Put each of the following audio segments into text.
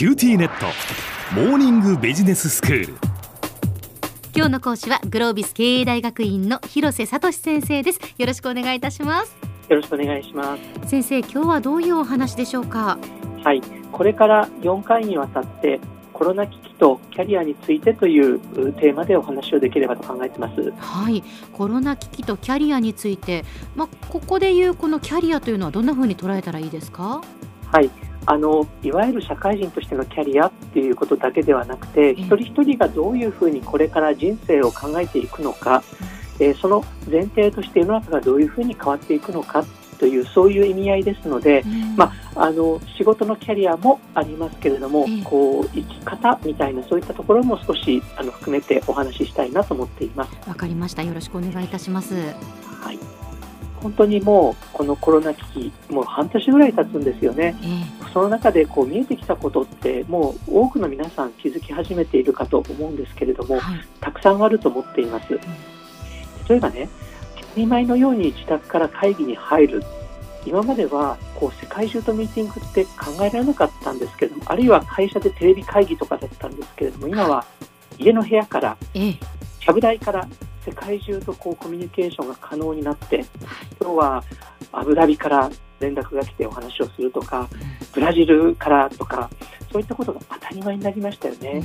QT ネット。モーニングビジネススクール。今日の講師はグロービス経営大学院の広瀬聡先生です。よろしくお願いいたします。よろしくお願いします。先生今日はどういうお話でしょうか？はい。これから4回にわたってコロナ危機とキャリアについてというテーマでお話をできればと考えてます。はい。コロナ危機とキャリアについて。まあここでいうこのキャリアというのはどんな風に捉えたらいいですか？はいあのいわゆる社会人としてのキャリアっていうことだけではなくて、一人一人がどういうふうにこれから人生を考えていくのか、えー、その前提として世の中がどういうふうに変わっていくのかというそういう意味合いですので、うん、まあ、あの仕事のキャリアもありますけれども、こう生き方みたいなそういったところも少しあの含めてお話ししたいなと思っています。わかりました。よろしくお願いいたします。はい。本当にもうこのコロナ危機もう半年ぐらい経つんですよね、えー、その中でこう見えてきたことってもう多くの皆さん気づき始めているかと思うんですけれども、はい、たくさんあると思っています、うん、例えばね当たり前のように自宅から会議に入る。今まではこう世界中とミーティングって考えられなかったんですけどもあるいは会社でテレビ会議とかだったんですけれども今は家の部屋から、ええ、ちゃぶ台から世界中とこうコミュニケーションが可能になって今日はアブダビから連絡が来てお話をするとかブラジルからとかそういったことが当たり前になりましたよね。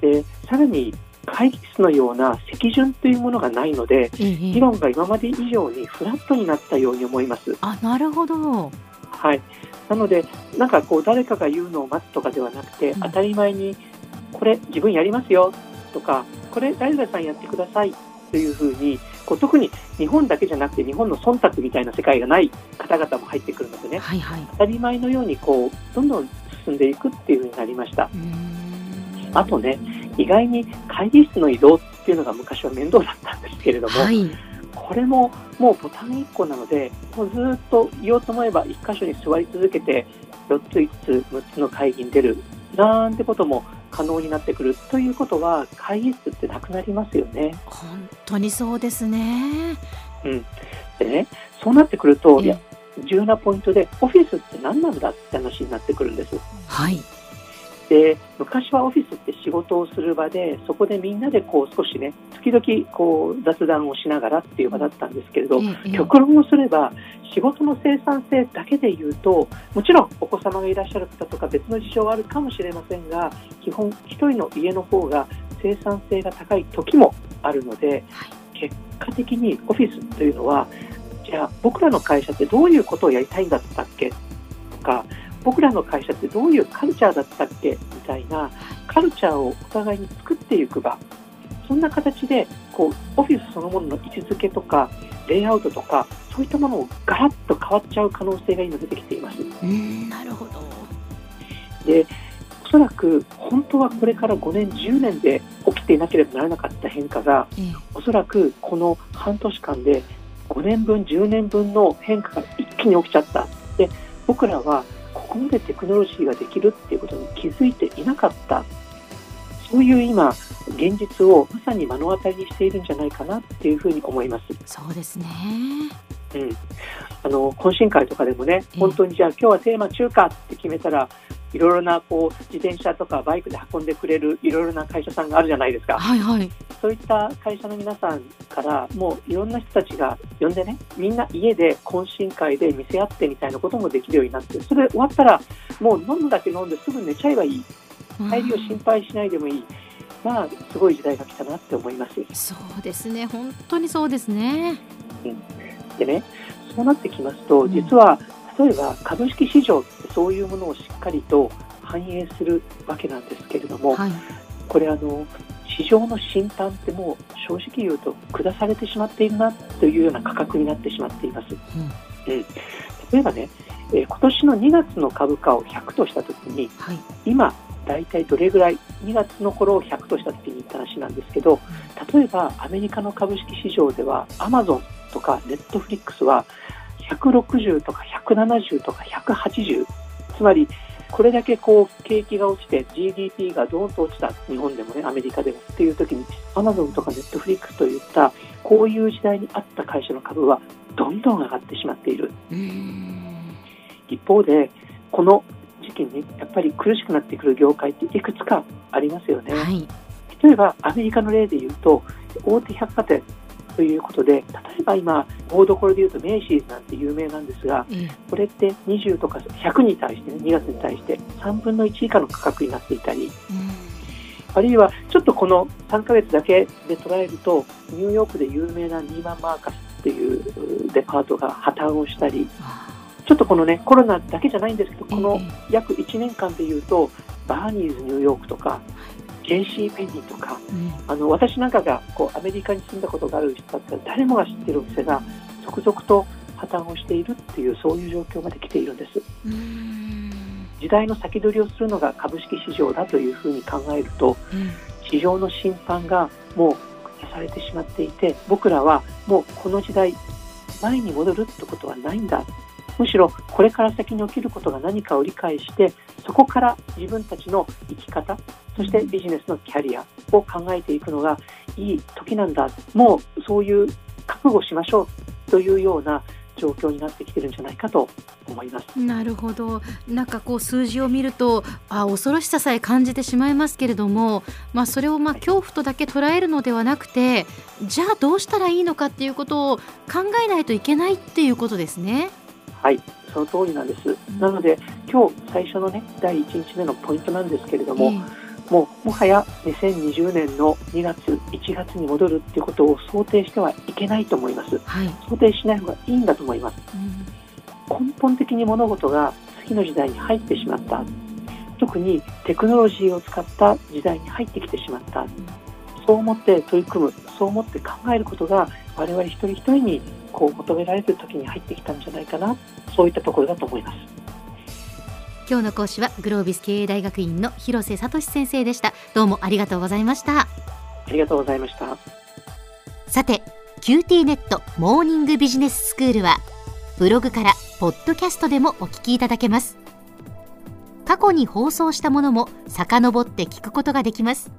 でさらに会議室のような席順というものがないので、議論が今まで以上にフラットになったように思います。あなるほど、はい、なので、なんかこう誰かが言うのを待つとかではなくて、うん、当たり前にこれ自分やりますよとかこれ誰々さんやってくださいというふうにこう特に日本だけじゃなくて日本の忖度みたいな世界がない方々も入ってくるのでね、はいはい、当たり前のようにこうどんどん進んでいくっていうふうになりました。あとね意外に会議室の移動っていうのが昔は面倒だったんですけれども、はい、これももうボタン1個なのでもうずっと言おうと思えば1箇所に座り続けて4つ5つ6つの会議に出るなんてことも可能になってくるということは会議室ってなくなりますよね。本当にそうですね。うん、でねそうなってくると、いや重要なポイントでオフィスって何なんだって話になってくるんです。はい。で昔はオフィスって仕事をする場でそこでみんなでこう少しね時々こう雑談をしながらっていう場だったんですけれど、極論をすれば仕事の生産性だけで言うともちろんお子様がいらっしゃる方とか別の事情はあるかもしれませんが基本1人の家の方が生産性が高い時もあるので、結果的にオフィスというのはじゃあ僕らの会社ってどういうことをやりたいんだったっけとか僕らの会社ってどういうカルチャーだったっけ？みたいなカルチャーをお互いに作っていく場。そんな形でこうオフィスそのものの位置づけとかレイアウトとかそういったものをガラッと変わっちゃう可能性が今出てきています。なるほど。でおそらく本当はこれから5年10年で起きていなければならなかった変化が、ええ、おそらくこの半年間で5年分10年分の変化が一気に起きちゃった。で僕らはここまでテクノロジーができるっていうことに気づいていなかった。そういう今現実をまさに目の当たりにしているんじゃないかなっていうふうに思います。そうですね。うん、あの懇親会とかでもね、本当にじゃあ今日はテーマ中華って決めたらいろいろなこう自転車とかバイクで運んでくれるいろいろな会社さんがあるじゃないですか、はいはい、そういった会社の皆さんからもういろんな人たちが呼んでねみんな家で懇親会で見せ合ってみたいなこともできるようになってそれ終わったらもう飲むだけ飲んですぐ寝ちゃえばいい帰りを心配しないでもいい。まあ、すごい時代が来たなって思います。そうですね、本当にそうですね。うん、でね、そうなってきますと、実は例えば株式市場ってそういうものをしっかりと反映するわけなんですけれども、はい、これあの市場の審判ってもう正直言うと下されてしまっているなというような価格になってしまっています。うん、うん、例えばね、えー、今年の2月の株価を100としたときに、はい、今大体どれぐらい2月の頃を100としたときに言った話なんですけど例えばアメリカの株式市場ではアマゾンとかネットフリックスは160とか170とか180つまりこれだけこう景気が落ちて GDP がどーんと落ちた日本でもねアメリカでもっていう時にアマゾンとかネットフリックスといったこういう時代にあった会社の株はどんどん上がってしまっている。一方でこの時期にやっぱり苦しくなってくる業界っていくつかありますよね。はい、例えばアメリカの例で言うと大手百貨店ということで例えば今大どころで言うとメイシーズなんて有名なんですがええこれって20とか100に対して、ね、2月に対して3分の1以下の価格になっていたりあるいはちょっとこの3ヶ月だけで捉えるとニューヨークで有名なニーマン・マーカスっていうデパートが破綻をしたりあちょっとこのねコロナだけじゃないんですけどえこのえ約1年間でいうとバーニーズニューヨークとか JC ペニーとかうん。あの私なんかがこうアメリカに住んだことがある人だったら誰もが知ってるお店が続々と破綻をしているっていうそういう状況まで来ているんです。うん。時代の先取りをするのが株式市場だというふうに考えるとうん。市場の審判がもう下されてしまっていて僕らはもうこの時代前に戻るってことはないんだむしろこれから先に起きることが何かを理解してそこから自分たちの生き方そしてビジネスのキャリアを考えていくのがいい時なんだもうそういう覚悟しましょうというような状況になってきてるんじゃないかと思います。なるほどなんかこう数字を見るとあ恐ろしささえ感じてしまいますけれども、まあ、それをまあ恐怖とだけ捉えるのではなくてじゃあどうしたらいいのかっていうことを考えないといけないっていうことですね。はい、その通りなんです。なので今日最初のね第1日目のポイントなんですけれども、えもうもはや2020年の2月、1月に戻るっていうことを想定してはいけないと思いますえ。はい、想定しない方がいいんだと思います。うん根本的に物事が次の時代に入ってしまった。特にテクノロジーを使った時代に入ってきてしまった。そう思って取り組む、そう思って考えることが我々一人一人にこう求められる時に入ってきたんじゃないかな。そういったところだと思います。今日の講師はグロービス経営大学院の広瀬聡先生でしたどうもありがとうございましたありがとうございました。さて QT ネットモーニングビジネススクールはブログからポッドキャストでもお聞きいただけます過去に放送したものも遡って聞くことができます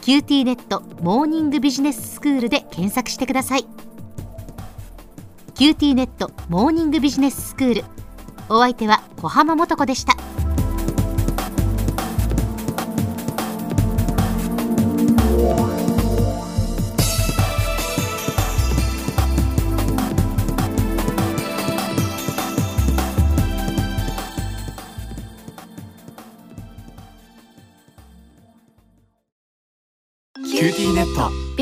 QT ネットモーニングビジネススクールで検索してください QT ネットモーニングビジネススクール。お相手は小浜もとこでした。